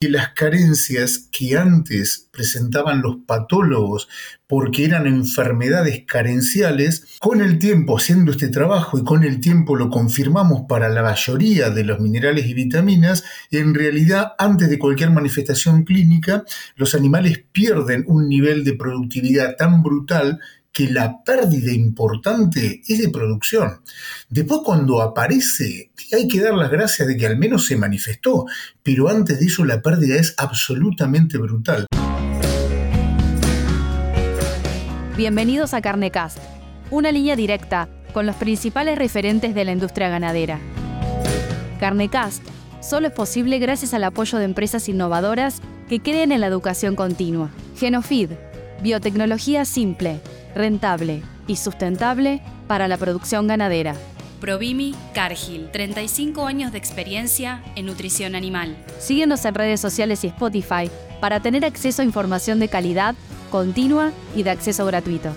que las carencias que antes presentaban los patólogos porque eran enfermedades carenciales, con el tiempo haciendo este trabajo y con el tiempo lo confirmamos para la mayoría de los minerales y vitaminas, en realidad antes de cualquier manifestación clínica, los animales pierden un nivel de productividad tan brutal que la pérdida importante es de producción. Después cuando aparece, hay que dar las gracias de que al menos se manifestó, pero antes de eso la pérdida es absolutamente brutal. Bienvenidos a Carnecast, una línea directa con los principales referentes de la industria ganadera. Carnecast solo es posible gracias al apoyo de empresas innovadoras que creen en la educación continua. Genofeed, biotecnología simple rentable y sustentable para la producción ganadera. Provimi Cargill, 35 años de experiencia en nutrición animal. Síguenos en redes sociales y Spotify para tener acceso a información de calidad, continua y de acceso gratuito.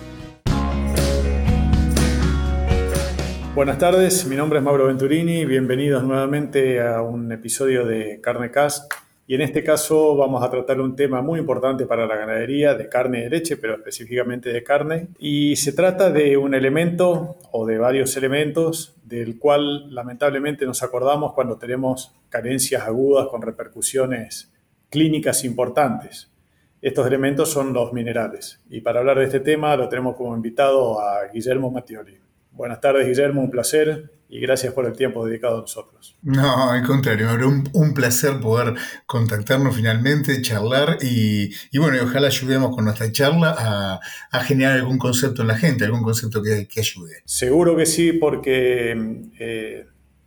Buenas tardes, mi nombre es Mauro Venturini, bienvenidos nuevamente a un episodio de Carnecast y en este caso vamos a tratar un tema muy importante para la ganadería de carne y de leche, pero específicamente de carne. Y se trata de un elemento o de varios elementos del cual lamentablemente nos acordamos cuando tenemos carencias agudas con repercusiones clínicas importantes. Estos elementos son los minerales. Y para hablar de este tema lo tenemos como invitado a Guillermo Mattioli. Buenas tardes, Guillermo, un placer y gracias por el tiempo dedicado a nosotros. No, al contrario, un, un placer poder contactarnos finalmente, charlar y, bueno, ojalá ayudemos con nuestra charla a, generar algún concepto en la gente, algún concepto que, ayude. Seguro que sí, porque eh,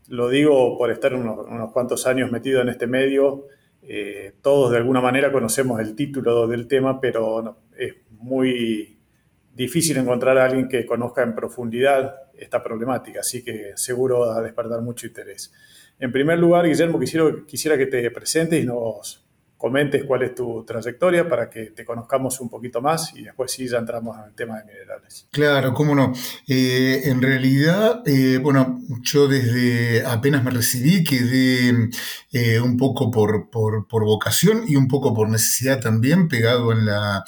lo digo por estar unos, cuantos años metido en este medio, eh, todos de alguna manera conocemos el título del tema, pero es muy difícil encontrar a alguien que conozca en profundidad esta problemática, así que seguro va a despertar mucho interés. En primer lugar, Guillermo, quisiera, quisiera que te presentes y nos comentes cuál es tu trayectoria para que te conozcamos un poquito más y después sí ya entramos en el tema de minerales. Claro, cómo no. Eh, en realidad, eh, bueno, yo desde apenas me recibí quedé eh, un poco por, vocación y un poco por necesidad también, pegado en la,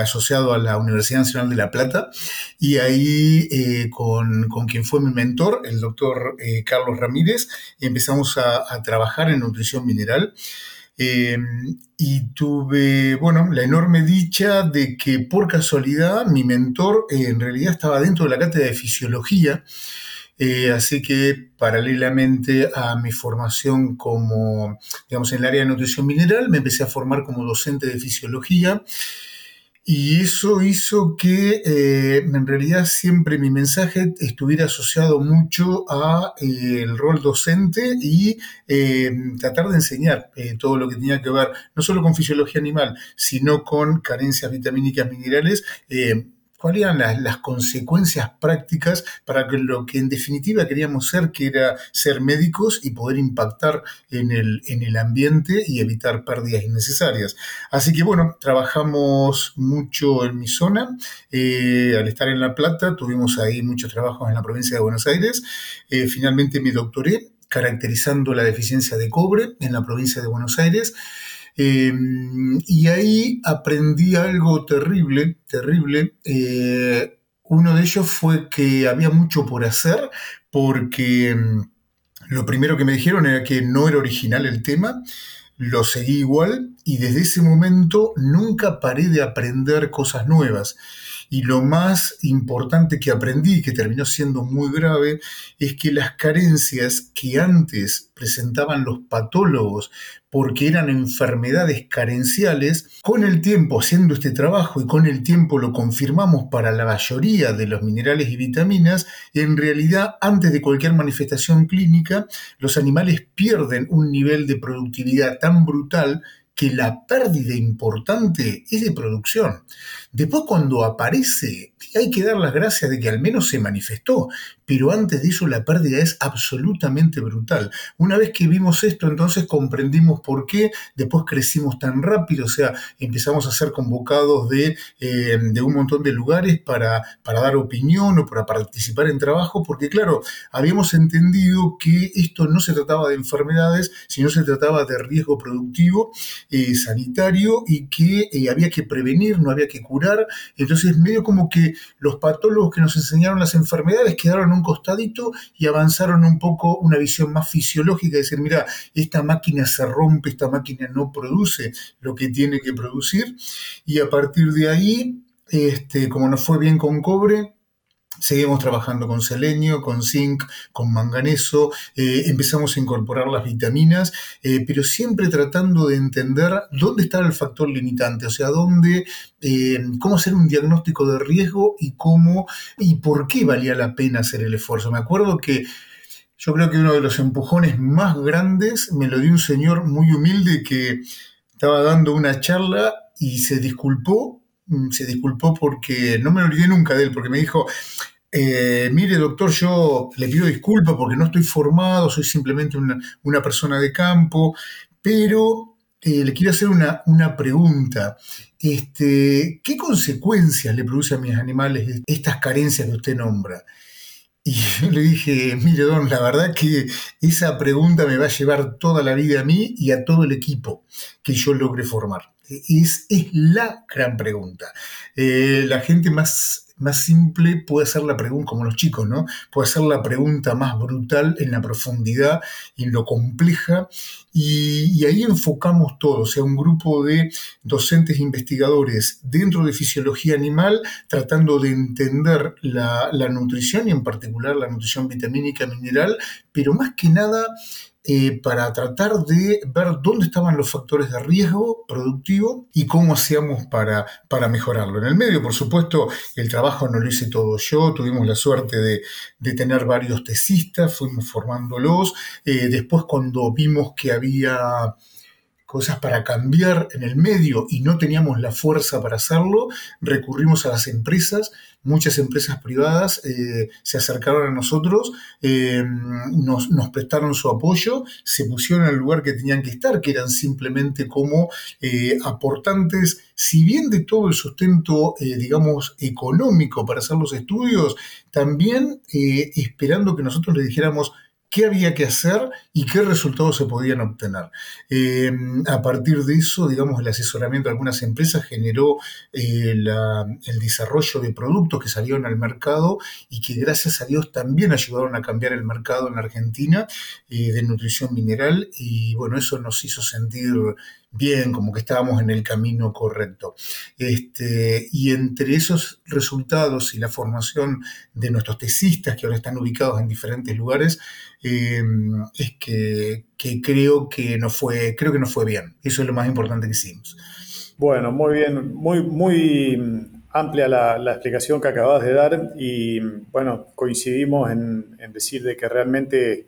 asociado a la Universidad Nacional de La Plata y ahí con, quien fue mi mentor, el doctor Carlos Ramírez, empezamos a, a trabajar en nutrición mineral. Eh, y tuve, bueno, la enorme dicha de que por casualidad mi mentor eh, en realidad estaba dentro de la cátedra de fisiología, eh, así que paralelamente a mi formación como, digamos, en el área de nutrición mineral, me empecé a formar como docente de fisiología y eso hizo que eh, en realidad siempre mi mensaje estuviera asociado mucho a eh, el rol docente y eh, tratar de enseñar todo lo que tenía que ver no solo con fisiología animal, sino con carencias vitamínicas minerales cuáles eran las, consecuencias prácticas para lo que en definitiva queríamos ser, que era ser médicos y poder impactar en el, en el ambiente y evitar pérdidas innecesarias. Así que bueno, trabajamos mucho en mi zona. Eh, al estar en La Plata, tuvimos ahí muchos trabajos en la provincia de Buenos Aires. Eh, finalmente me doctoré caracterizando la deficiencia de cobre en la provincia de Buenos Aires. Em, y ahí aprendí algo terrible, terrible. Eh, uno de ellos fue que había mucho por hacer porque em, lo primero que me dijeron era que no era original el tema, lo seguí igual y desde ese momento nunca paré de aprender cosas nuevas. Y lo más importante que aprendí, que terminó siendo muy grave, es que las carencias que antes presentaban los patólogos porque eran enfermedades carenciales, con el tiempo haciendo este trabajo y con el tiempo lo confirmamos para la mayoría de los minerales y vitaminas, en realidad antes de cualquier manifestación clínica, los animales pierden un nivel de productividad tan brutal que la pérdida importante es de producción. Después cuando aparece, hay que dar las gracias de que al menos se manifestó, pero antes de eso la pérdida es absolutamente brutal. Una vez que vimos esto, entonces comprendimos por qué, después crecimos tan rápido, o sea, empezamos a ser convocados de, eh, de un montón de lugares para, para dar opinión o para participar en trabajo, porque claro, habíamos entendido que esto no se trataba de enfermedades, sino se trataba de riesgo productivo, eh, sanitario y que eh, había que prevenir, no había que curar. Entonces, medio como que los patólogos que nos enseñaron las enfermedades quedaron un costadito y avanzaron un poco una visión más fisiológica, de decir, mira, esta máquina se rompe, esta máquina no produce lo que tiene que producir. Y a partir de ahí, este, como nos fue bien con cobre, Seguimos trabajando con selenio, con zinc, con manganeso, eh, empezamos a incorporar las vitaminas, eh, pero siempre tratando de entender dónde está el factor limitante, o sea, dónde, eh, cómo hacer un diagnóstico de riesgo y cómo y por qué valía la pena hacer el esfuerzo. Me acuerdo que yo creo que uno de los empujones más grandes me lo dio un señor muy humilde que estaba dando una charla y se disculpó se disculpó porque no me olvidé nunca de él, porque me dijo, eh, mire doctor, yo le pido disculpas porque no estoy formado, soy simplemente una, persona de campo, pero eh, le quiero hacer una, una pregunta. Este, ¿Qué consecuencias le produce a mis animales estas carencias que usted nombra? Y yo le dije, mire don, la verdad que esa pregunta me va a llevar toda la vida a mí y a todo el equipo que yo logre formar. Es, es la gran pregunta. Eh, la gente más, más simple puede hacer la pregunta, como los chicos, ¿no? Puede hacer la pregunta más brutal en la profundidad en lo compleja. Y, ahí enfocamos todo, o sea, un grupo de docentes e investigadores dentro de fisiología animal, tratando de entender la, la nutrición y en particular la nutrición vitamínica mineral, pero más que nada eh, para tratar de ver dónde estaban los factores de riesgo productivo y cómo hacíamos para, para mejorarlo. En el medio, por supuesto, el trabajo no lo hice todo yo, tuvimos la suerte de, tener varios tesistas, fuimos formándolos. Eh, después, cuando vimos que había cosas para cambiar en el medio y no teníamos la fuerza para hacerlo, recurrimos a las empresas, muchas empresas privadas eh, se acercaron a nosotros, eh, nos, prestaron su apoyo, se pusieron en el lugar que tenían que estar, que eran simplemente como eh, aportantes, si bien de todo el sustento, digamos, económico para hacer los estudios, también esperando que nosotros le dijéramos, qué había que hacer y qué resultados se podían obtener. Eh, a partir de eso, digamos, el asesoramiento de algunas empresas generó eh, el desarrollo de productos que salieron al mercado y que gracias a Dios también ayudaron a cambiar el mercado en Argentina eh, de nutrición mineral y bueno, eso nos hizo sentir bien, como que estábamos en el camino correcto. Este, y entre esos resultados y la formación de nuestros tesistas que ahora están ubicados en diferentes lugares, em, es que, creo que no fue, creo que no fue bien. Eso es lo más importante que hicimos. Bueno, muy bien, muy, muy amplia la, explicación que acabas de dar y bueno, coincidimos en, en decir de que realmente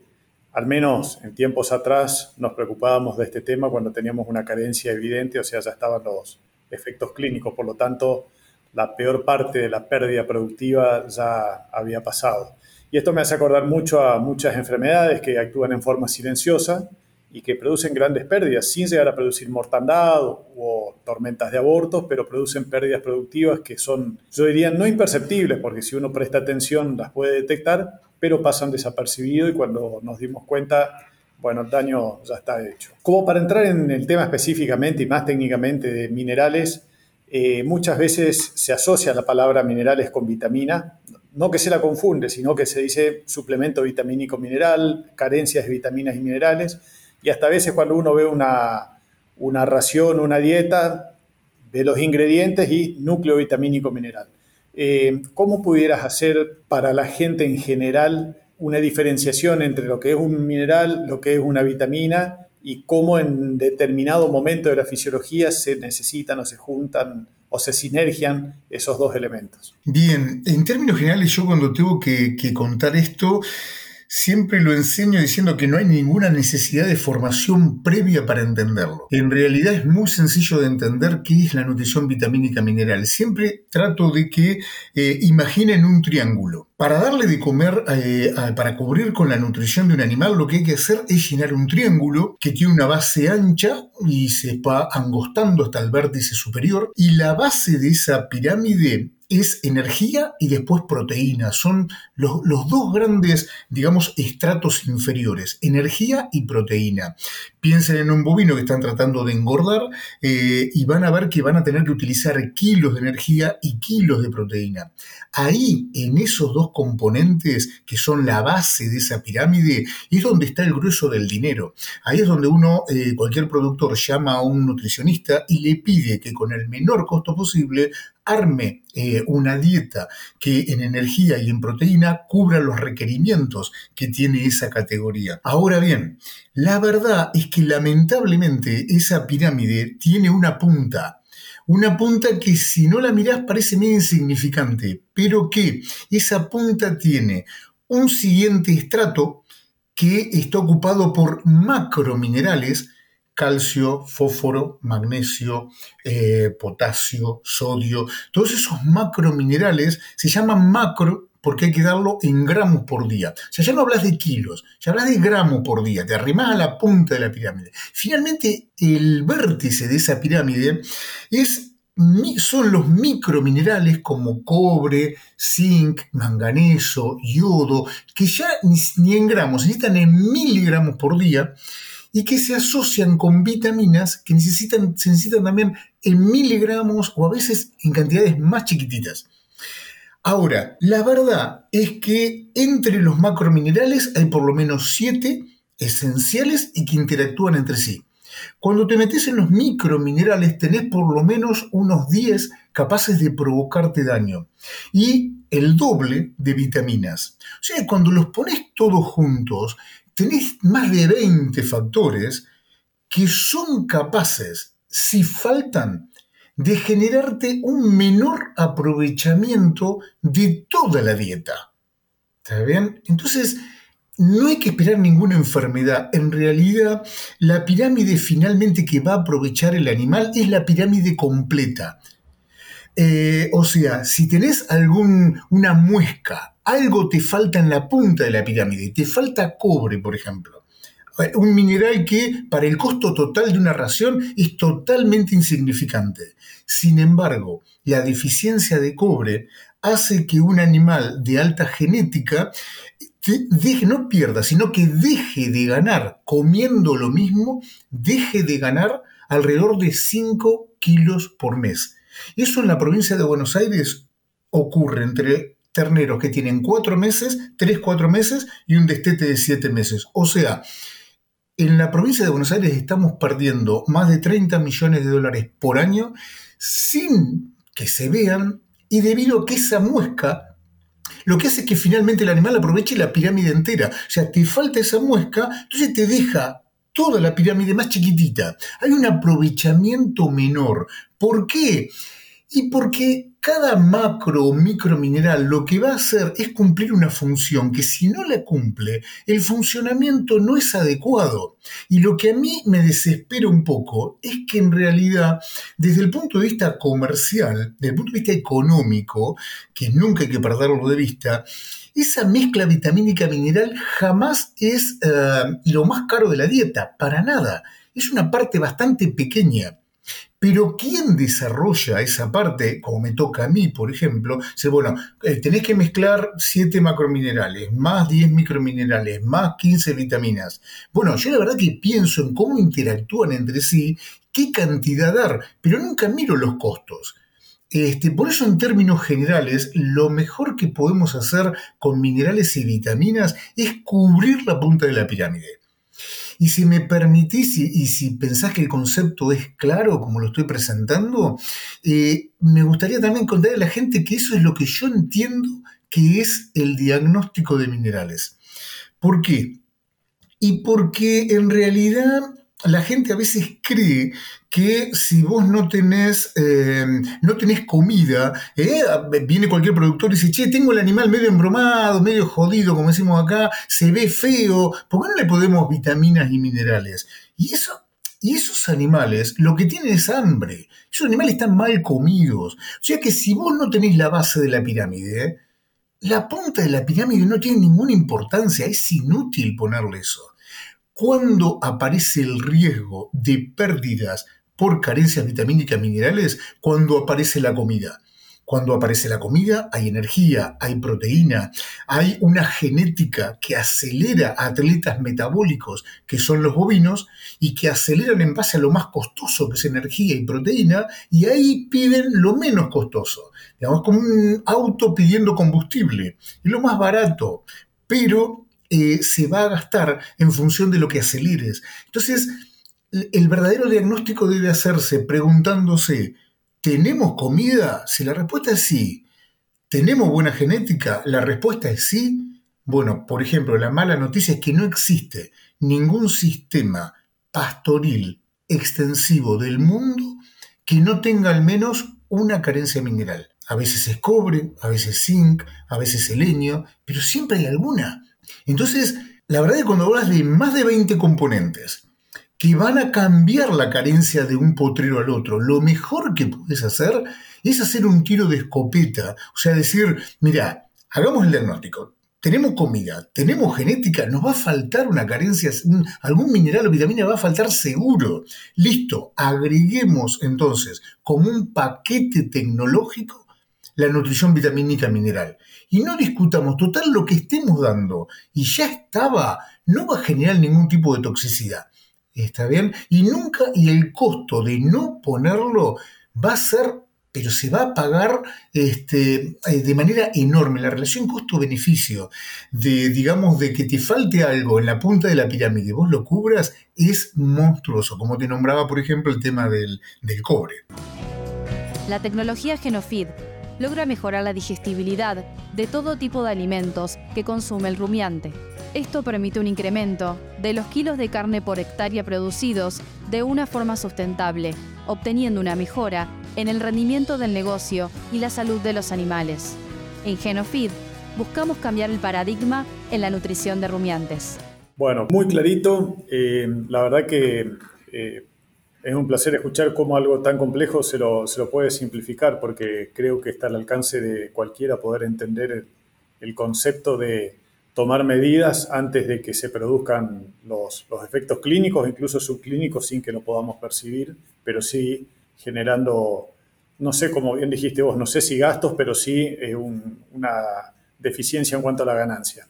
al menos en tiempos atrás nos preocupábamos de este tema cuando teníamos una carencia evidente, o sea, ya estaban los efectos clínicos, por lo tanto, la peor parte de la pérdida productiva ya había pasado. Y esto me hace acordar mucho a muchas enfermedades que actúan en forma silenciosa y que producen grandes pérdidas, sin llegar a producir mortandad o, tormentas de abortos, pero producen pérdidas productivas que son, yo diría, no imperceptibles, porque si uno presta atención las puede detectar, pero pasan desapercibidos y cuando nos dimos cuenta, bueno, el daño ya está hecho. Como para entrar en el tema específicamente y más técnicamente de minerales, eh, muchas veces se asocia la palabra minerales con vitamina, no que se la confunde, sino que se dice suplemento vitamínico mineral, carencias de vitaminas y minerales, y hasta a veces cuando uno ve una, una ración, una dieta, ve los ingredientes y núcleo vitamínico mineral. Eh, ¿Cómo pudieras hacer para la gente en general una diferenciación entre lo que es un mineral, lo que es una vitamina y cómo en determinado momento de la fisiología se necesitan o se juntan o se sinergian esos dos elementos? Bien, en términos generales yo cuando tengo que, contar esto, siempre lo enseño diciendo que no hay ninguna necesidad de formación previa para entenderlo. En realidad es muy sencillo de entender qué es la nutrición vitamínica mineral. Siempre trato de que eh, imaginen un triángulo. Para darle de comer, eh, para cubrir con la nutrición de un animal, lo que hay que hacer es llenar un triángulo que tiene una base ancha y se va angostando hasta el vértice superior. Y la base de esa pirámide es energía y después proteína. Son los, dos grandes, digamos, estratos inferiores, energía y proteína. Piensen en un bovino que están tratando de engordar eh, y van a ver que van a tener que utilizar kilos de energía y kilos de proteína. Ahí, en esos dos componentes que son la base de esa pirámide, es donde está el grueso del dinero. Ahí es donde uno, eh, cualquier productor, llama a un nutricionista y le pide que con el menor costo posible arme eh, una dieta que en energía y en proteína cubra los requerimientos que tiene esa categoría. Ahora bien, la verdad es que lamentablemente esa pirámide tiene una punta. Una punta que si no la mirás parece muy insignificante, pero que esa punta tiene un siguiente estrato que está ocupado por macrominerales calcio, fósforo, magnesio, eh, potasio, sodio, todos esos macrominerales se llaman macro porque hay que darlo en gramos por día. O sea, ya no hablas de kilos, ya hablas de gramos por día, te arrimas a la punta de la pirámide. Finalmente, el vértice de esa pirámide es son los microminerales como cobre, zinc, manganeso, yodo, que ya ni, en gramos, necesitan en miligramos por día, y que se asocian con vitaminas que necesitan, se necesitan también en miligramos o a veces en cantidades más chiquititas. Ahora, la verdad es que entre los macrominerales hay por lo menos siete esenciales y que interactúan entre sí. Cuando te metes en los microminerales tenés por lo menos unos 10 capaces de provocarte daño y el doble de vitaminas. O sea, cuando los pones todos juntos, tenés más de 20 factores que son capaces, si faltan, de generarte un menor aprovechamiento de toda la dieta. ¿Está bien? Entonces, no hay que esperar ninguna enfermedad. En realidad, la pirámide finalmente que va a aprovechar el animal es la pirámide completa. Eh, o sea, si tenés alguna muesca, algo te falta en la punta de la pirámide, te falta cobre, por ejemplo. Eh, un mineral que para el costo total de una ración es totalmente insignificante. Sin embargo, la deficiencia de cobre hace que un animal de alta genética deje, no pierda, sino que deje de ganar comiendo lo mismo, deje de ganar alrededor de 5 kilos por mes. Eso en la provincia de Buenos Aires ocurre entre terneros que tienen cuatro meses, tres, cuatro meses y un destete de siete meses. O sea, en la provincia de Buenos Aires estamos perdiendo más de 30 millones de dólares por año sin que se vean y debido a que esa muesca lo que hace es que finalmente el animal aproveche la pirámide entera. O sea, te falta esa muesca, entonces te deja toda la pirámide más chiquitita. Hay un aprovechamiento menor. ¿Por qué? Y porque cada macro o micromineral lo que va a hacer es cumplir una función que si no la cumple, el funcionamiento no es adecuado. Y lo que a mí me desespera un poco es que en realidad, desde el punto de vista comercial, desde el punto de vista económico, que nunca hay que perderlo de vista, esa mezcla vitamínica mineral jamás es eh, lo más caro de la dieta, para nada. Es una parte bastante pequeña. Pero ¿quién desarrolla esa parte, como me toca a mí, por ejemplo? Dice, bueno, eh, tenés que mezclar 7 macrominerales, más 10 microminerales, más 15 vitaminas. Bueno, yo la verdad que pienso en cómo interactúan entre sí, qué cantidad dar, pero nunca miro los costos. Este, por eso, en términos generales, lo mejor que podemos hacer con minerales y vitaminas es cubrir la punta de la pirámide. Y si me permitís y, si pensás que el concepto es claro como lo estoy presentando, eh, me gustaría también contarle a la gente que eso es lo que yo entiendo que es el diagnóstico de minerales. ¿Por qué? Y porque en realidad la gente a veces cree que si vos no tenés, eh, no tenés comida, eh, viene cualquier productor y dice, che, tengo el animal medio embromado, medio jodido, como decimos acá, se ve feo, ¿por qué no le podemos vitaminas y minerales? Y eso y esos animales lo que tienen es hambre. Esos animales están mal comidos. O sea que si vos no tenés la base de la pirámide, la punta de la pirámide no tiene ninguna importancia. Es inútil ponerle eso. Cuando aparece el riesgo de pérdidas por carencias vitamínicas minerales? Cuando aparece la comida. Cuando aparece la comida hay energía, hay proteína, hay una genética que acelera a atletas metabólicos, que son los bovinos, y que aceleran en base a lo más costoso, que es energía y proteína, y ahí piden lo menos costoso. Digamos, como un auto pidiendo combustible, es lo más barato, pero eh, se va a gastar en función de lo que aceleres. Entonces, el verdadero diagnóstico debe hacerse preguntándose, ¿Tenemos comida? Si la respuesta es sí. ¿Tenemos buena genética? La respuesta es sí. Bueno, por ejemplo, la mala noticia es que no existe ningún sistema pastoril extensivo del mundo que no tenga al menos una carencia mineral. A veces es cobre, a veces zinc, a veces selenio, pero siempre hay alguna. Entonces, la verdad es que cuando hablas de más de 20 componentes que van a cambiar la carencia de un potrero al otro. Lo mejor que puedes hacer es hacer un tiro de escopeta, o sea, decir, mira, hagamos el diagnóstico. Tenemos comida, tenemos genética, nos va a faltar una carencia, algún mineral o vitamina va a faltar seguro. Listo, agreguemos entonces como un paquete tecnológico la nutrición vitamínica mineral. Y no discutamos, total, lo que estemos dando y ya estaba, no va a generar ningún tipo de toxicidad. ¿Está bien? Y nunca, y el costo de no ponerlo va a ser, pero se va a pagar este, eh, de manera enorme. La relación costo-beneficio de, digamos, de que te falte algo en la punta de la pirámide vos lo cubras es monstruoso, como te nombraba, por ejemplo, el tema del, del cobre. La tecnología Genofeed logra mejorar la digestibilidad de todo tipo de alimentos que consume el rumiante esto permite un incremento de los kilos de carne por hectárea producidos de una forma sustentable, obteniendo una mejora en el rendimiento del negocio y la salud de los animales. En Genofeed buscamos cambiar el paradigma en la nutrición de rumiantes. Bueno, muy clarito. Eh, la verdad que eh, es un placer escuchar cómo algo tan complejo se lo, se lo, puede simplificar, porque creo que está al alcance de cualquiera poder entender el concepto de tomar medidas antes de que se produzcan los, efectos clínicos, incluso subclínicos, sin que lo podamos percibir, pero sí generando, no sé, como bien dijiste vos, no sé si gastos, pero sí eh, una deficiencia en cuanto a la ganancia.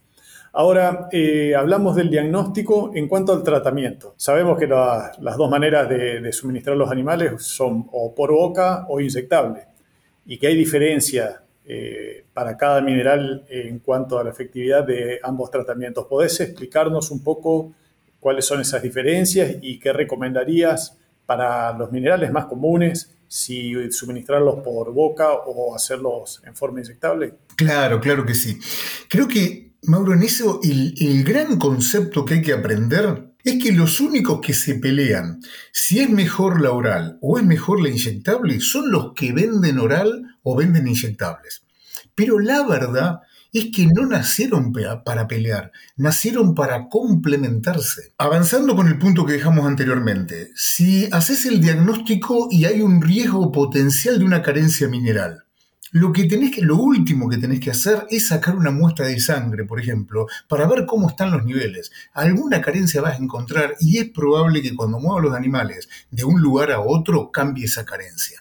Ahora, eh, hablamos del diagnóstico en cuanto al tratamiento. Sabemos que las dos maneras de, suministrar los animales son o por boca o inyectable y que hay diferencia eh, para cada mineral en cuanto a la efectividad de ambos tratamientos. ¿Podés explicarnos un poco cuáles son esas diferencias y qué recomendarías para los minerales más comunes, si suministrarlos por boca o hacerlos en forma inyectable? Claro, claro que sí. Creo que, Mauro, en eso el, el gran concepto que hay que aprender es que los únicos que se pelean si es mejor la oral o es mejor la inyectable son los que venden oral o venden inyectables. Pero la verdad es que no nacieron para pelear, nacieron para complementarse. Avanzando con el punto que dejamos anteriormente, si haces el diagnóstico y hay un riesgo potencial de una carencia mineral, lo, que tenés que, lo último que tenés que hacer es sacar una muestra de sangre, por ejemplo, para ver cómo están los niveles. Alguna carencia vas a encontrar y es probable que cuando muevas los animales de un lugar a otro cambie esa carencia.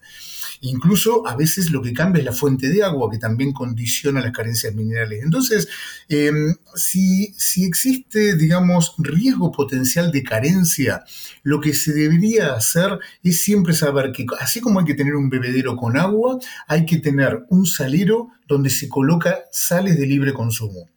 Incluso a veces lo que cambia es la fuente de agua, que también condiciona las carencias minerales. Entonces, em, si, si existe, digamos, riesgo potencial de carencia, lo que se debería hacer es siempre saber que así como hay que tener un bebedero con agua, hay que tener un salero donde se coloca sales de libre consumo.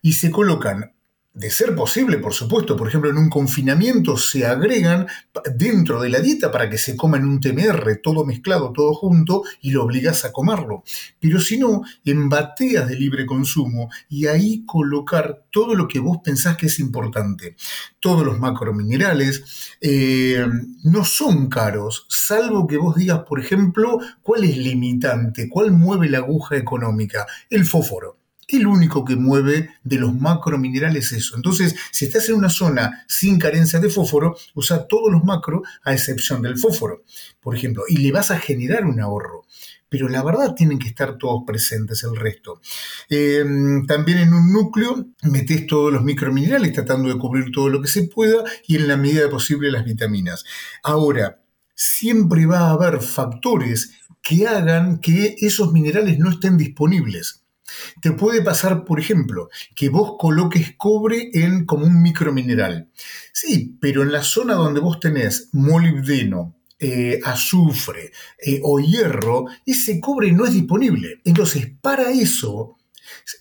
Y se colocan de ser posible, por supuesto, por ejemplo, en un confinamiento se agregan dentro de la dieta para que se coma en un TMR, todo mezclado, todo junto, y lo obligas a comerlo. Pero si no, en bateas de libre consumo y ahí colocar todo lo que vos pensás que es importante. Todos los macrominerales eh, no son caros, salvo que vos digas, por ejemplo, cuál es limitante, cuál mueve la aguja económica, el fósforo el único que mueve de los macrominerales es eso. Entonces, si estás en una zona sin carencia de fósforo, usa todos los macro a excepción del fósforo, por ejemplo, y le vas a generar un ahorro. Pero la verdad tienen que estar todos presentes el resto. Eh, también en un núcleo metes todos los microminerales tratando de cubrir todo lo que se pueda y en la medida posible las vitaminas. Ahora, siempre va a haber factores que hagan que esos minerales no estén disponibles. Te puede pasar, por ejemplo, que vos coloques cobre en como un micromineral. Sí, pero en la zona donde vos tenés molibdeno, eh, azufre eh, o hierro, ese cobre no es disponible. Entonces, para eso,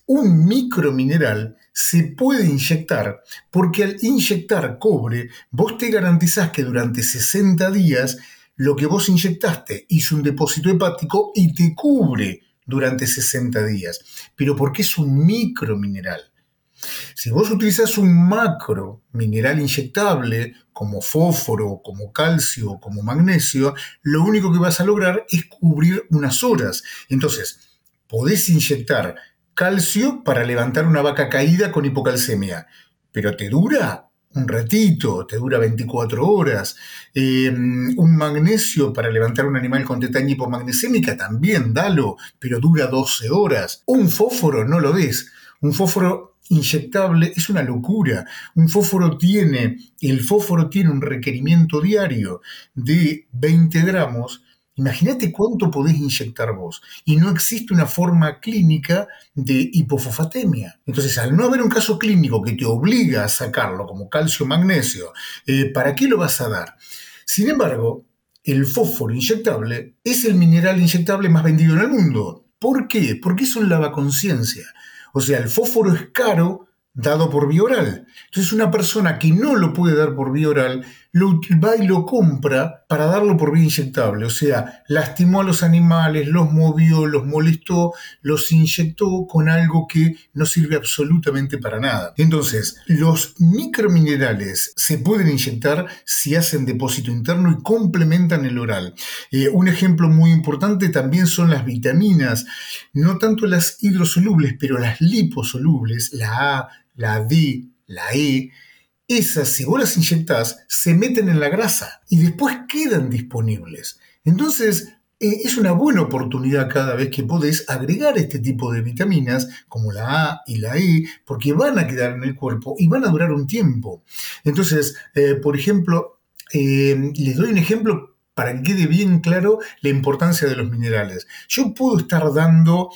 un micromineral se puede inyectar porque al inyectar cobre, vos te garantizás que durante 60 días lo que vos inyectaste hizo un depósito hepático y te cubre durante 60 días, pero porque es un micromineral. Si vos utilizas un macro mineral inyectable como fósforo, como calcio, como magnesio, lo único que vas a lograr es cubrir unas horas. Entonces, podés inyectar calcio para levantar una vaca caída con hipocalcemia, pero te dura un ratito, te dura 24 horas. Em, un magnesio para levantar un animal con tetaña hipomagnesémica también, dalo, pero dura 12 horas. Un fósforo, no lo ves. Un fósforo inyectable es una locura. Un fósforo tiene, el fósforo tiene un requerimiento diario de 20 gramos Imagínate cuánto podés inyectar vos. Y no existe una forma clínica de hipofosfatemia. Entonces, al no haber un caso clínico que te obliga a sacarlo, como calcio, magnesio, eh, ¿para qué lo vas a dar? Sin embargo, el fósforo inyectable es el mineral inyectable más vendido en el mundo. ¿Por qué? Porque es un lavaconciencia. O sea, el fósforo es caro dado por vía oral. Entonces una persona que no lo puede dar por vía oral lo va y lo compra para darlo por vía inyectable. O sea, lastimó a los animales, los movió, los molestó, los inyectó con algo que no sirve absolutamente para nada. Entonces, los microminerales se pueden inyectar si hacen depósito interno y complementan el oral. Eh, un ejemplo muy importante también son las vitaminas, no tanto las hidrosolubles, pero las liposolubles, la A, la D, la E, esas, si vos las inyectás, se meten en la grasa y después quedan disponibles. Entonces, eh, es una buena oportunidad cada vez que podés agregar este tipo de vitaminas, como la A y la E, porque van a quedar en el cuerpo y van a durar un tiempo. Entonces, eh, por ejemplo, eh, les doy un ejemplo para que quede bien claro la importancia de los minerales. Yo puedo estar dando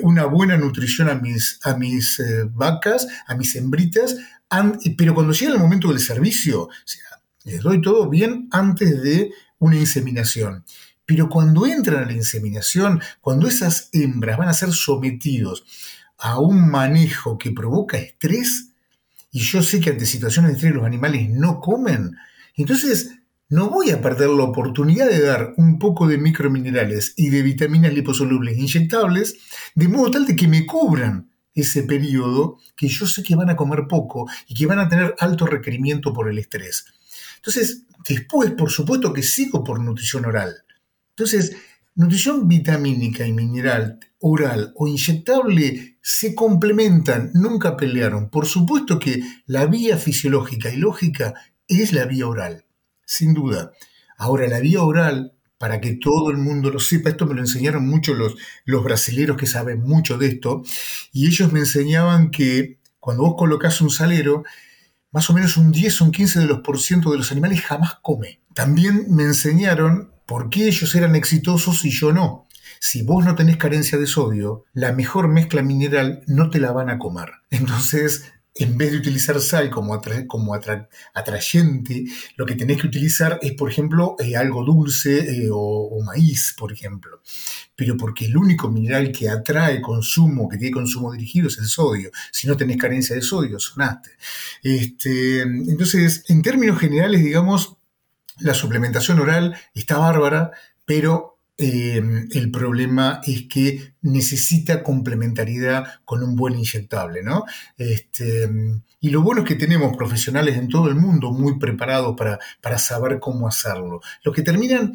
una buena nutrición a mis, a mis vacas, a mis hembritas, pero cuando llega el momento del servicio, les doy todo bien antes de una inseminación. Pero cuando entran a la inseminación, cuando esas hembras van a ser sometidos a un manejo que provoca estrés, y yo sé que ante situaciones de estrés los animales no comen, entonces no voy a perder la oportunidad de dar un poco de microminerales y de vitaminas liposolubles inyectables, de modo tal de que me cubran ese periodo que yo sé que van a comer poco y que van a tener alto requerimiento por el estrés. Entonces, después, por supuesto que sigo por nutrición oral. Entonces, nutrición vitamínica y mineral oral o inyectable se complementan, nunca pelearon. Por supuesto que la vía fisiológica y lógica es la vía oral, sin duda. Ahora, la vía oral para que todo el mundo lo sepa. Esto me lo enseñaron mucho los, los brasileros que saben mucho de esto. Y ellos me enseñaban que cuando vos colocas un salero, más o menos un 10 o un 15 de los por ciento de los animales jamás come. También me enseñaron por qué ellos eran exitosos y yo no. Si vos no tenés carencia de sodio, la mejor mezcla mineral no te la van a comer. Entonces, en vez de utilizar sal como, atrayente, lo que tenés que utilizar es, por ejemplo, eh, algo dulce eh, o, maíz, por ejemplo. Pero porque el único mineral que atrae consumo, que tiene consumo dirigido, es el sodio. Si no tenés carencia de sodio, sonaste. Este, entonces, en términos generales, digamos, la suplementación oral está bárbara, pero eh, el problema es que necesita complementariedad con un buen inyectable, ¿no? Este, y lo bueno es que tenemos profesionales en todo el mundo muy preparados para, para saber cómo hacerlo. Los que terminan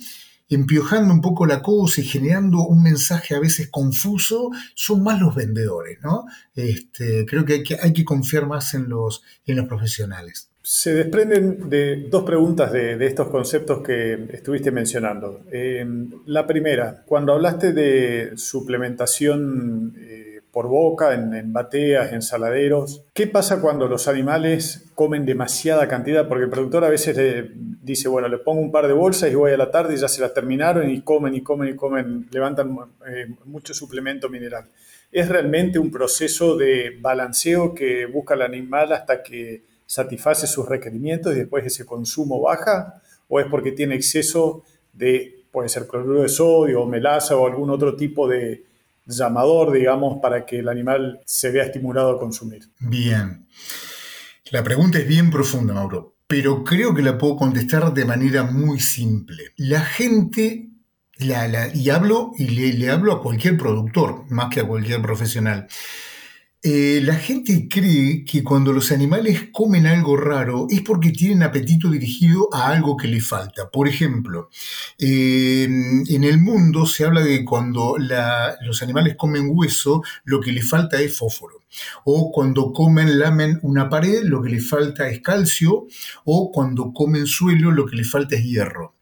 empiojando un poco la cosa y generando un mensaje a veces confuso son más los vendedores, ¿no? Este, creo que hay, que hay que confiar más en los, en los profesionales. Se desprenden de dos preguntas de, estos conceptos que estuviste mencionando. Eh, la primera, cuando hablaste de suplementación eh, por boca, en, bateas, en saladeros, ¿qué pasa cuando los animales comen demasiada cantidad? Porque el productor a veces dice, bueno, le pongo un par de bolsas y voy a la tarde y ya se las terminaron y comen y comen y comen, levantan eh, mucho suplemento mineral. ¿Es realmente un proceso de balanceo que busca el animal hasta que satisface sus requerimientos y después ese consumo baja? ¿O es porque tiene exceso de, puede ser cloruro de sodio o melaza o algún otro tipo de llamador, digamos, para que el animal se vea estimulado a consumir? Bien. La pregunta es bien profunda, Mauro, pero creo que la puedo contestar de manera muy simple. La gente y hablo y le, le, hablo a cualquier productor, más que a cualquier profesional. Eh, la gente cree que cuando los animales comen algo raro es porque tienen apetito dirigido a algo que le falta. Por ejemplo, eh, en el mundo se habla de cuando los animales comen hueso, lo que le falta es fósforo. O cuando comen, lamen una pared, lo que le falta es calcio. O cuando comen suelo, lo que le falta es hierro.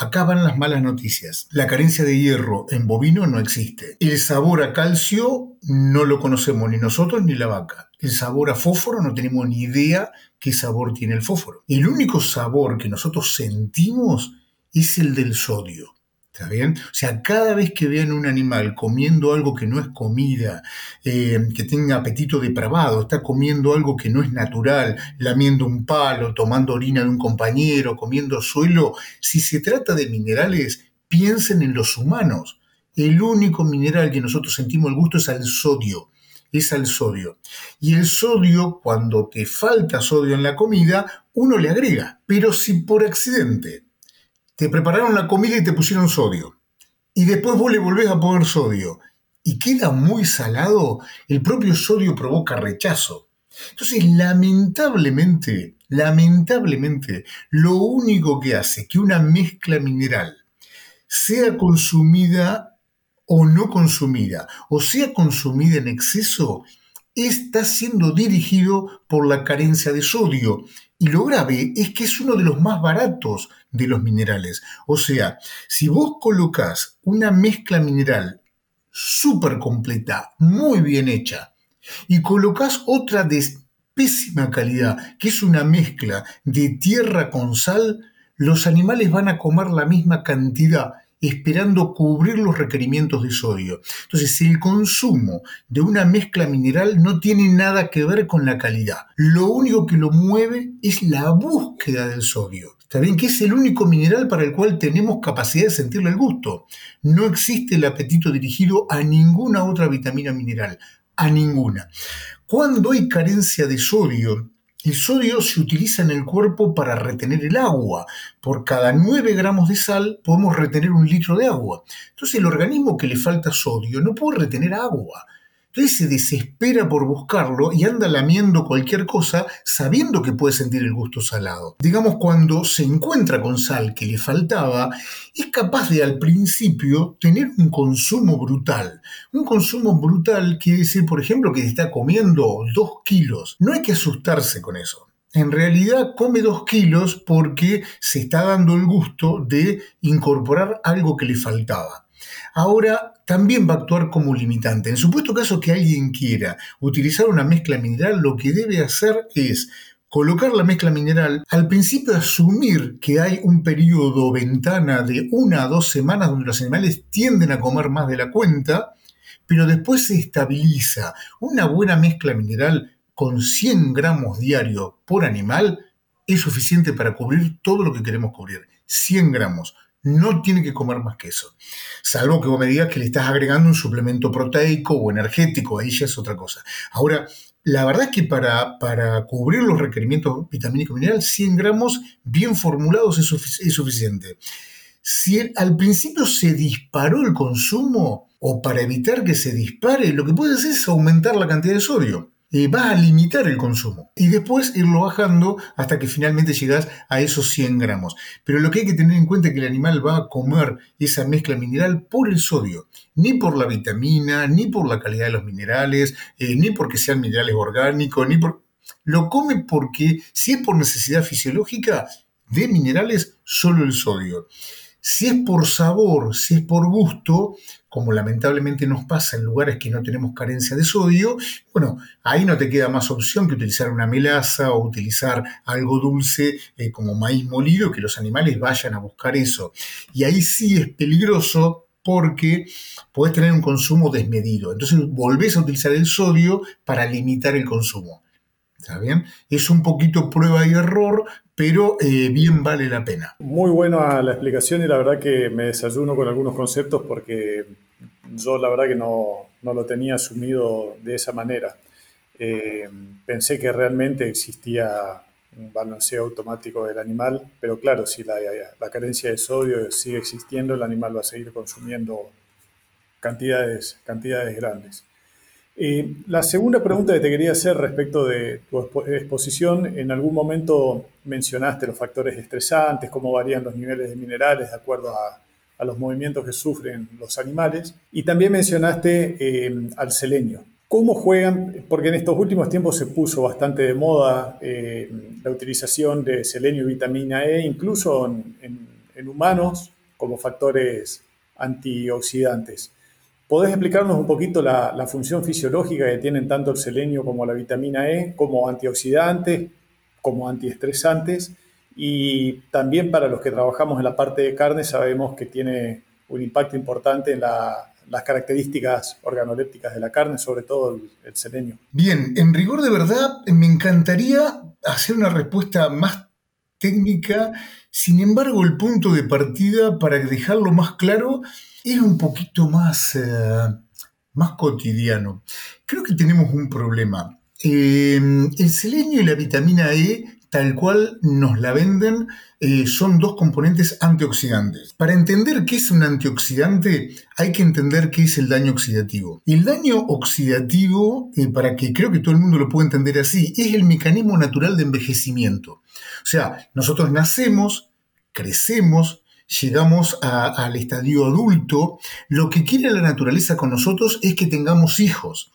Acá van las malas noticias. La carencia de hierro en bovino no existe. El sabor a calcio no lo conocemos ni nosotros ni la vaca. El sabor a fósforo no tenemos ni idea qué sabor tiene el fósforo. El único sabor que nosotros sentimos es el del sodio. ¿Está bien? O sea, cada vez que vean un animal comiendo algo que no es comida, eh, que tenga apetito depravado, está comiendo algo que no es natural, lamiendo un palo, tomando orina de un compañero, comiendo suelo, si se trata de minerales, piensen en los humanos. El único mineral que nosotros sentimos el gusto es al sodio es al sodio. Y el sodio, cuando te falta sodio en la comida, uno le agrega. Pero si por accidente te prepararon la comida y te pusieron sodio. Y después vos le volvés a poner sodio. Y queda muy salado, el propio sodio provoca rechazo. Entonces, lamentablemente, lamentablemente, lo único que hace que una mezcla mineral sea consumida o no consumida, o sea consumida en exceso, está siendo dirigido por la carencia de sodio. Y lo grave es que es uno de los más baratos de los minerales. O sea, si vos colocas una mezcla mineral súper completa, muy bien hecha, y colocas otra de pésima calidad, que es una mezcla de tierra con sal, los animales van a comer la misma cantidad esperando cubrir los requerimientos de sodio. Entonces, el consumo de una mezcla mineral no tiene nada que ver con la calidad. Lo único que lo mueve es la búsqueda del sodio. Está bien que es el único mineral para el cual tenemos capacidad de sentirle el gusto. No existe el apetito dirigido a ninguna otra vitamina mineral, a ninguna. Cuando hay carencia de sodio, el sodio se utiliza en el cuerpo para retener el agua. Por cada 9 gramos de sal podemos retener un litro de agua. Entonces el organismo que le falta sodio no puede retener agua. Entonces se desespera por buscarlo y anda lamiendo cualquier cosa sabiendo que puede sentir el gusto salado. Digamos, cuando se encuentra con sal que le faltaba, es capaz de al principio tener un consumo brutal. Un consumo brutal quiere decir, por ejemplo, que está comiendo 2 kilos. No hay que asustarse con eso. En realidad come 2 kilos porque se está dando el gusto de incorporar algo que le faltaba. Ahora también va a actuar como limitante. En supuesto caso que alguien quiera utilizar una mezcla mineral, lo que debe hacer es colocar la mezcla mineral, al principio asumir que hay un periodo ventana de una a dos semanas donde los animales tienden a comer más de la cuenta, pero después se estabiliza. Una buena mezcla mineral con 100 gramos diarios por animal es suficiente para cubrir todo lo que queremos cubrir. 100 gramos. No tiene que comer más que eso. Salvo que vos me digas que le estás agregando un suplemento proteico o energético, ahí ya es otra cosa. Ahora, la verdad es que para, para cubrir los requerimientos vitamínicos y minerales, 100 gramos bien formulados es, es suficiente. Si al principio se disparó el consumo, o para evitar que se dispare, lo que puedes hacer es aumentar la cantidad de sodio. Y va a limitar el consumo y después irlo bajando hasta que finalmente llegas a esos 100 gramos. Pero lo que hay que tener en cuenta es que el animal va a comer esa mezcla mineral por el sodio, ni por la vitamina, ni por la calidad de los minerales, eh, ni porque sean minerales orgánicos, ni por... Lo come porque si es por necesidad fisiológica de minerales, solo el sodio. Si es por sabor, si es por gusto, como lamentablemente nos pasa en lugares que no tenemos carencia de sodio, bueno, ahí no te queda más opción que utilizar una melaza o utilizar algo dulce eh, como maíz molido, que los animales vayan a buscar eso. Y ahí sí es peligroso porque puedes tener un consumo desmedido. Entonces volvés a utilizar el sodio para limitar el consumo. ¿Está bien? Es un poquito prueba y error, pero eh, bien vale la pena. Muy buena la explicación y la verdad que me desayuno con algunos conceptos porque yo la verdad que no, no lo tenía asumido de esa manera. Eh, pensé que realmente existía un balanceo automático del animal, pero claro, si la, la carencia de sodio sigue existiendo, el animal va a seguir consumiendo cantidades, cantidades grandes la segunda pregunta que te quería hacer respecto de tu exposición, en algún momento mencionaste los factores estresantes, cómo varían los niveles de minerales de acuerdo a, los movimientos que sufren los animales, y también mencionaste eh, al selenio. ¿Cómo juegan? Porque en estos últimos tiempos se puso bastante de moda eh, la utilización de selenio y vitamina E, incluso en humanos, como factores antioxidantes. ¿Podés explicarnos un poquito la, función fisiológica que tienen tanto el selenio como la vitamina E como antioxidantes, como antiestresantes? Y también para los que trabajamos en la parte de carne sabemos que tiene un impacto importante en las características organolépticas de la carne, sobre todo el, el selenio. Bien, en rigor de verdad me encantaría hacer una respuesta más técnica, sin embargo el punto de partida, para dejarlo más claro, es un poquito más, eh, más cotidiano. Creo que tenemos un problema. Eh, el selenio y la vitamina E, tal cual nos la venden, eh, son dos componentes antioxidantes. Para entender qué es un antioxidante, hay que entender qué es el daño oxidativo. El daño oxidativo, para que creo que todo el mundo lo pueda entender así, es el mecanismo natural de envejecimiento. O sea, nosotros nacemos, crecemos, llegamos al estadio adulto, lo que quiere la naturaleza con nosotros es que tengamos hijos.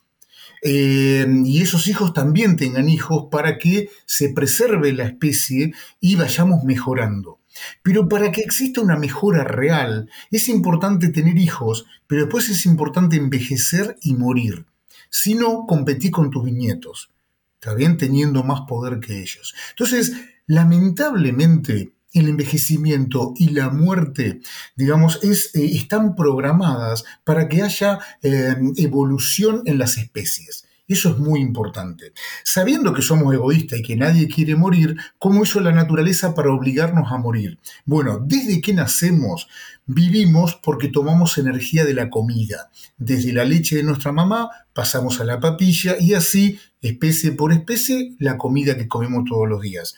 Eh, y esos hijos también tengan hijos para que se preserve la especie y vayamos mejorando. Pero para que exista una mejora real, es importante tener hijos, pero después es importante envejecer y morir. Si no, competí con tus nietos. ¿Está bien? Teniendo más poder que ellos. Entonces, lamentablemente, el envejecimiento y la muerte, digamos, es, eh, están programadas para que haya eh, evolución en las especies. Eso es muy importante. Sabiendo que somos egoístas y que nadie quiere morir, ¿cómo hizo la naturaleza para obligarnos a morir? Bueno, desde que nacemos vivimos porque tomamos energía de la comida. Desde la leche de nuestra mamá pasamos a la papilla y así, especie por especie, la comida que comemos todos los días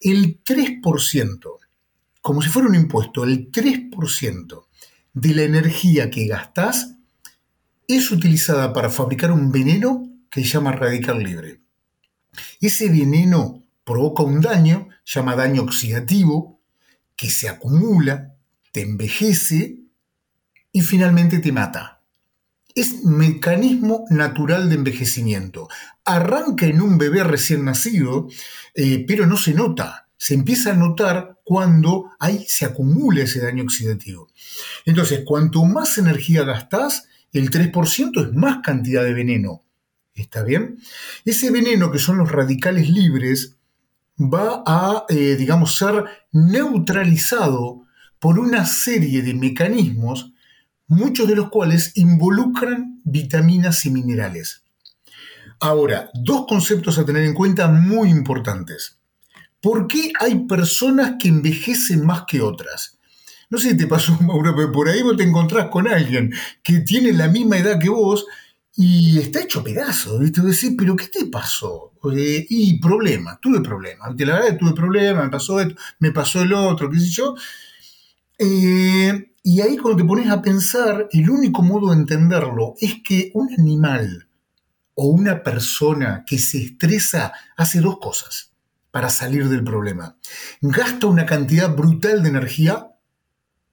el 3%, como si fuera un impuesto, el 3% de la energía que gastás es utilizada para fabricar un veneno que se llama radical libre. Ese veneno provoca un daño, se llama daño oxidativo, que se acumula, te envejece y finalmente te mata. Es mecanismo natural de envejecimiento. Arranca en un bebé recién nacido eh, pero no se nota. Se empieza a notar cuando ahí se acumula ese daño oxidativo. Entonces, cuanto más energía gastás, el 3% es más cantidad de veneno. ¿Está bien? Ese veneno, que son los radicales libres, va a, eh, digamos, ser neutralizado por una serie de mecanismos, muchos de los cuales involucran vitaminas y minerales. Ahora, dos conceptos a tener en cuenta muy importantes. ¿Por qué hay personas que envejecen más que otras? No sé si te pasó, Mauro, pero por ahí vos te encontrás con alguien que tiene la misma edad que vos y está hecho pedazo, ¿viste? Decís, pero ¿qué te pasó? Y problema, tuve problemas. La verdad tuve problemas, me pasó esto, me pasó el otro, qué sé yo. Eh, y ahí cuando te pones a pensar, el único modo de entenderlo es que un animal o una persona que se estresa hace dos cosas para salir del problema. Gasta una cantidad brutal de energía,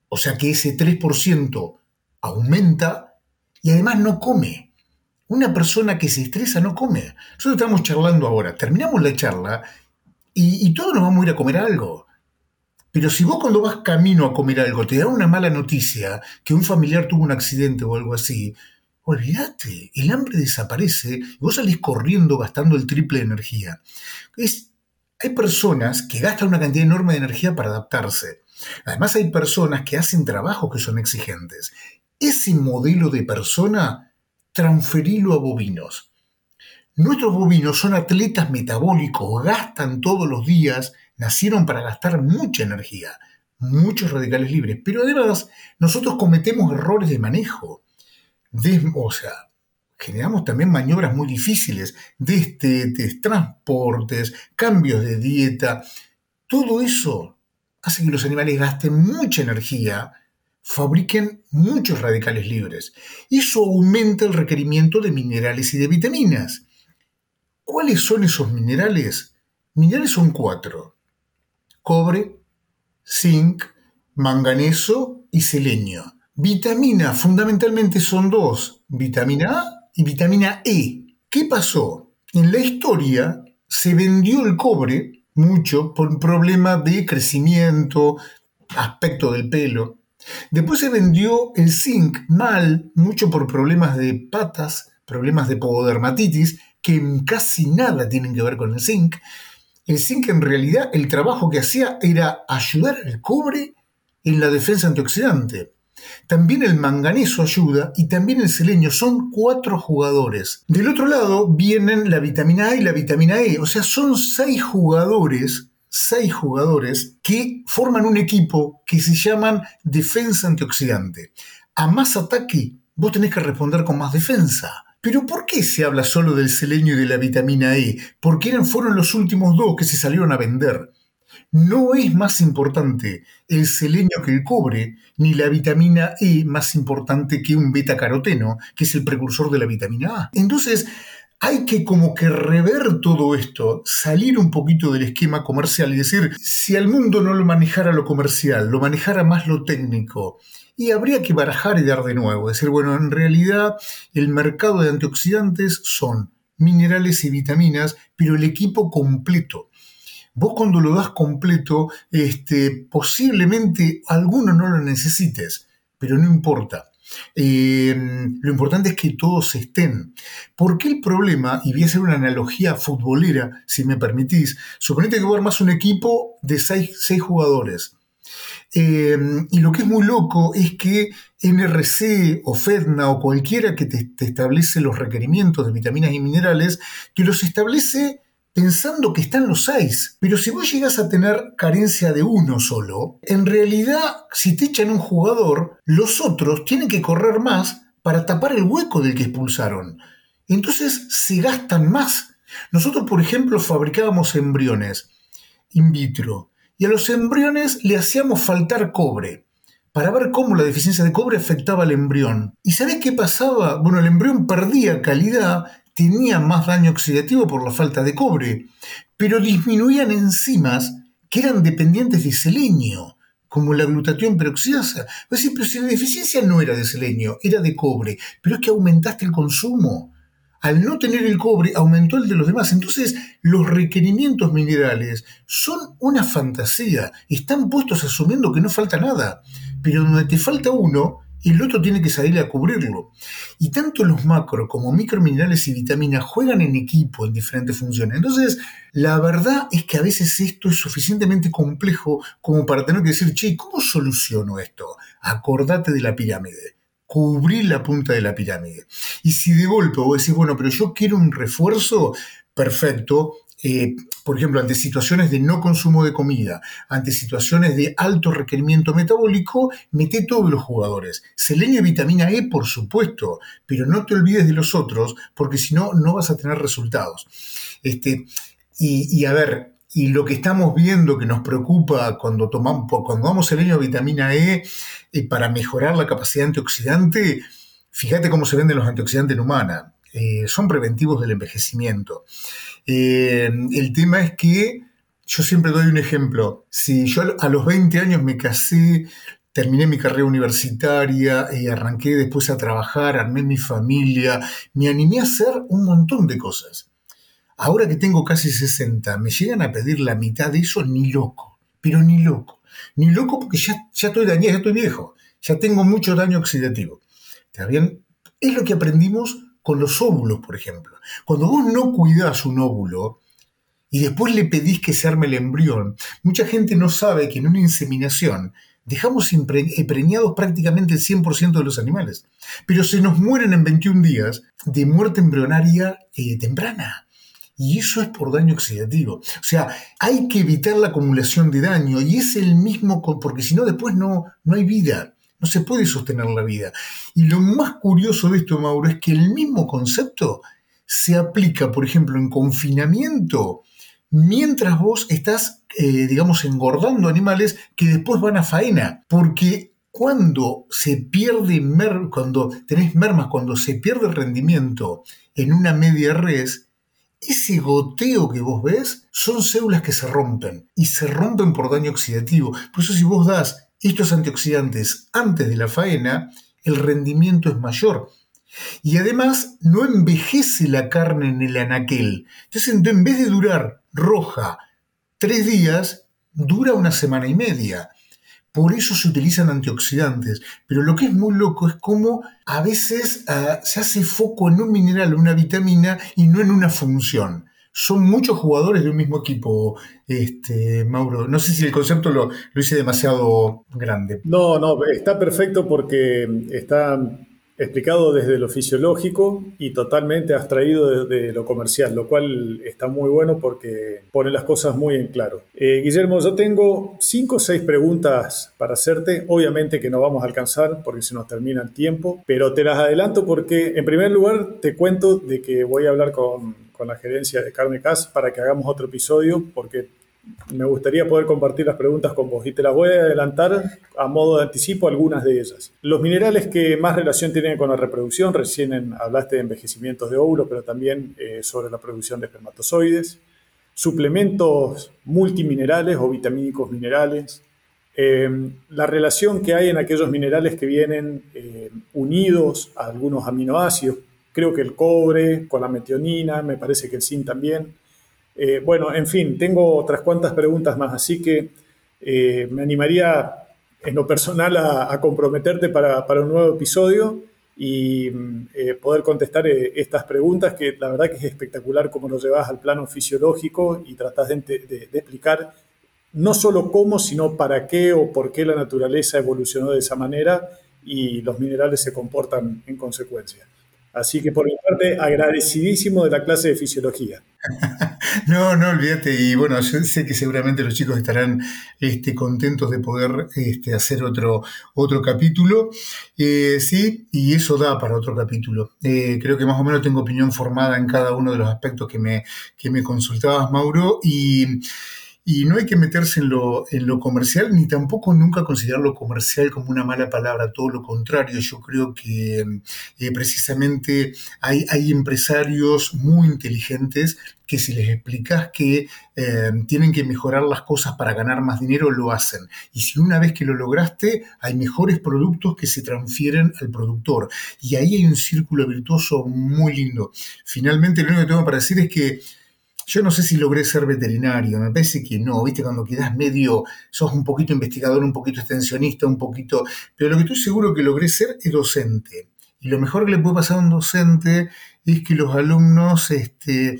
o sea que ese 3% aumenta y además no come. Una persona que se estresa no come. Nosotros estamos charlando ahora, terminamos la charla y, todos nos vamos a ir a comer algo. Pero si vos cuando vas camino a comer algo te da una mala noticia, que un familiar tuvo un accidente o algo así, olvídate, el hambre desaparece y vos salís corriendo gastando el triple de energía. Es, hay personas que gastan una cantidad enorme de energía para adaptarse. Además hay personas que hacen trabajos que son exigentes. Ese modelo de persona transferirlo a bovinos. Nuestros bovinos son atletas metabólicos, gastan todos los días, nacieron para gastar mucha energía, muchos radicales libres, pero además nosotros cometemos errores de manejo. o sea, generamos también maniobras muy difíciles de, transportes, cambios de dieta. Todo eso hace que los animales gasten mucha energía fabriquen muchos radicales libres. Eso aumenta el requerimiento de minerales y de vitaminas. ¿Cuáles son esos minerales? Minerales son cuatro. Cobre, zinc, manganeso y selenio. Vitamina fundamentalmente son dos, vitamina A y vitamina E. ¿Qué pasó? En la historia se vendió el cobre mucho por un problema de crecimiento, aspecto del pelo, Después se vendió el zinc mal, mucho por problemas de patas, problemas de pododermatitis, que casi nada tienen que ver con el zinc. El zinc en realidad el trabajo que hacía era ayudar al cobre en la defensa antioxidante. También el manganeso ayuda y también el selenio. Son cuatro jugadores. Del otro lado vienen la vitamina A y la vitamina E. O sea, son seis jugadores seis jugadores que forman un equipo que se llaman defensa antioxidante. A más ataque, vos tenés que responder con más defensa. Pero ¿por qué se habla solo del selenio y de la vitamina E? Porque eran, fueron los últimos dos que se salieron a vender. No es más importante el selenio que el cobre, ni la vitamina E más importante que un beta caroteno, que es el precursor de la vitamina A. Entonces, hay que como que rever todo esto, salir un poquito del esquema comercial y decir, si al mundo no lo manejara lo comercial, lo manejara más lo técnico, y habría que barajar y dar de nuevo, decir, bueno, en realidad el mercado de antioxidantes son minerales y vitaminas, pero el equipo completo. Vos cuando lo das completo, este, posiblemente alguno no lo necesites, pero no importa. Eh, lo importante es que todos estén. ¿Por qué el problema? Y voy a hacer una analogía futbolera, si me permitís. Suponete que vos armás un equipo de seis, jugadores. Eh, y lo que es muy loco es que NRC o FEDNA o cualquiera que te, te, establece los requerimientos de vitaminas y minerales, te los establece pensando que están los seis. Pero si vos llegas a tener carencia de uno solo, en realidad, si te echan un jugador, los otros tienen que correr más para tapar el hueco del que expulsaron. Entonces se gastan más. Nosotros, por ejemplo, fabricábamos embriones in vitro y a los embriones le hacíamos faltar cobre para ver cómo la deficiencia de cobre afectaba al embrión. ¿Y sabés qué pasaba? Bueno, el embrión perdía calidad tenía más daño oxidativo por la falta de cobre, pero disminuían enzimas que eran dependientes de selenio, como la glutatión peroxidasa. pero si la deficiencia no era de selenio, era de cobre, pero es que aumentaste el consumo. Al no tener el cobre, aumentó el de los demás. Entonces, los requerimientos minerales son una fantasía. Están puestos asumiendo que no falta nada. Pero donde te falta uno, el otro tiene que salir a cubrirlo. Y tanto los macro como microminerales y vitaminas juegan en equipo en diferentes funciones. Entonces, la verdad es que a veces esto es suficientemente complejo como para tener que decir, che, ¿cómo soluciono esto? Acordate de la pirámide. Cubrir la punta de la pirámide. Y si de golpe vos decís, bueno, pero yo quiero un refuerzo, perfecto, eh, por ejemplo, ante situaciones de no consumo de comida, ante situaciones de alto requerimiento metabólico, mete todos los jugadores. Selenio y vitamina E, por supuesto, pero no te olvides de los otros, porque si no, no vas a tener resultados. Este, y, a ver, y lo que estamos viendo que nos preocupa cuando tomamos, cuando damos selenio y vitamina E eh, para mejorar la capacidad antioxidante, fíjate cómo se venden los antioxidantes en humana. Eh, son preventivos del envejecimiento. Eh, el tema es que yo siempre doy un ejemplo. Si yo a los 20 años me casé, terminé mi carrera universitaria, y arranqué después a trabajar, armé mi familia, me animé a hacer un montón de cosas. Ahora que tengo casi 60, me llegan a pedir la mitad de eso, ni loco, pero ni loco. Ni loco porque ya, ya estoy dañado, ya estoy viejo, ya tengo mucho daño oxidativo. ¿Está bien? Es lo que aprendimos con los óvulos, por ejemplo. Cuando vos no cuidás un óvulo y después le pedís que se arme el embrión, mucha gente no sabe que en una inseminación dejamos preñados prácticamente el 100% de los animales, pero se nos mueren en 21 días de muerte embrionaria eh, temprana. Y eso es por daño oxidativo. O sea, hay que evitar la acumulación de daño y es el mismo, porque si no después no, no hay vida. No se puede sostener la vida. Y lo más curioso de esto, Mauro, es que el mismo concepto se aplica, por ejemplo, en confinamiento, mientras vos estás, eh, digamos, engordando animales que después van a faena. Porque cuando se pierde, cuando tenés mermas, cuando se pierde rendimiento en una media res, ese goteo que vos ves son células que se rompen y se rompen por daño oxidativo. Por eso si vos das estos antioxidantes antes de la faena, el rendimiento es mayor. Y además no envejece la carne en el anaquel. Entonces, en vez de durar roja tres días, dura una semana y media. Por eso se utilizan antioxidantes. Pero lo que es muy loco es cómo a veces ah, se hace foco en un mineral o una vitamina y no en una función son muchos jugadores de un mismo equipo, este, Mauro. No sé si el concepto lo, hice demasiado grande. No, no, está perfecto porque está explicado desde lo fisiológico y totalmente abstraído de, lo comercial, lo cual está muy bueno porque pone las cosas muy en claro. Eh, Guillermo, yo tengo cinco o seis preguntas para hacerte. Obviamente que no vamos a alcanzar porque se nos termina el tiempo, pero te las adelanto porque en primer lugar te cuento de que voy a hablar con con la gerencia de Carne Cas para que hagamos otro episodio, porque me gustaría poder compartir las preguntas con vos y te las voy a adelantar a modo de anticipo algunas de ellas. Los minerales que más relación tienen con la reproducción, recién hablaste de envejecimientos de óvulos, pero también eh, sobre la producción de espermatozoides, suplementos multiminerales o vitamínicos minerales, eh, la relación que hay en aquellos minerales que vienen eh, unidos a algunos aminoácidos, creo que el cobre con la metionina, me parece que el zinc también. Eh, bueno, en fin, tengo otras cuantas preguntas más, así que eh, me animaría en lo personal a, comprometerte para, un nuevo episodio y eh, poder contestar estas preguntas, que la verdad que es espectacular cómo lo llevas al plano fisiológico y tratás de, de explicar no solo cómo, sino para qué o por qué la naturaleza evolucionó de esa manera y los minerales se comportan en consecuencia. Así que por mi parte, agradecidísimo de la clase de fisiología. no, no, olvídate. Y bueno, yo sé que seguramente los chicos estarán este, contentos de poder este, hacer otro, otro capítulo. Eh, sí, y eso da para otro capítulo. Eh, creo que más o menos tengo opinión formada en cada uno de los aspectos que me, que me consultabas, Mauro. Y. Y no hay que meterse en lo, en lo comercial, ni tampoco nunca considerar lo comercial como una mala palabra, todo lo contrario. Yo creo que eh, precisamente hay, hay, empresarios muy inteligentes que si les explicas que eh, tienen que mejorar las cosas para ganar más dinero, lo hacen. Y si una vez que lo lograste, hay mejores productos que se transfieren al productor. Y ahí hay un círculo virtuoso muy lindo. Finalmente, lo único que tengo para decir es que yo no sé si logré ser veterinario, me parece que no, viste, cuando quedas medio, sos un poquito investigador, un poquito extensionista, un poquito, pero lo que estoy seguro que logré ser es docente. Y lo mejor que le puede pasar a un docente es que los alumnos este,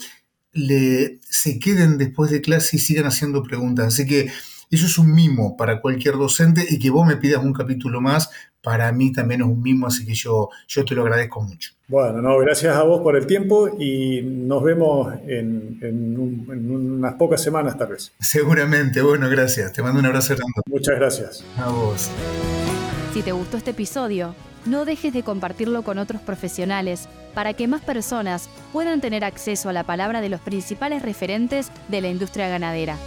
le, se queden después de clase y sigan haciendo preguntas. Así que eso es un mimo para cualquier docente y que vos me pidas un capítulo más, para mí también es un mimo, así que yo, yo te lo agradezco mucho. Bueno, no, gracias a vos por el tiempo y nos vemos en, en unas pocas semanas tal vez. Seguramente, bueno, gracias. Te mando un abrazo grande. Muchas gracias. A vos. Si te gustó este episodio, no dejes de compartirlo con otros profesionales para que más personas puedan tener acceso a la palabra de los principales referentes de la industria ganadera.